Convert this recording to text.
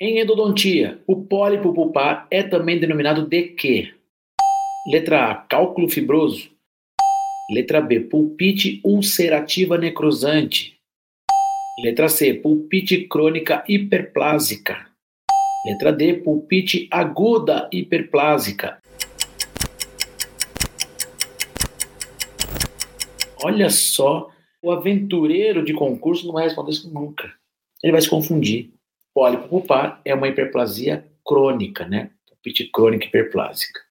Em endodontia, o pólipo pulpar é também denominado de quê? Letra A, cálculo fibroso. Letra B, pulpite ulcerativa necrosante. Letra C, pulpite crônica hiperplásica. Letra D, pulpite aguda hiperplásica. Olha só, o aventureiro de concurso não vai responder isso nunca. Ele vai se confundir. Pólipo pulpar é uma hiperplasia crônica, né? Pulpite crônica hiperplásica.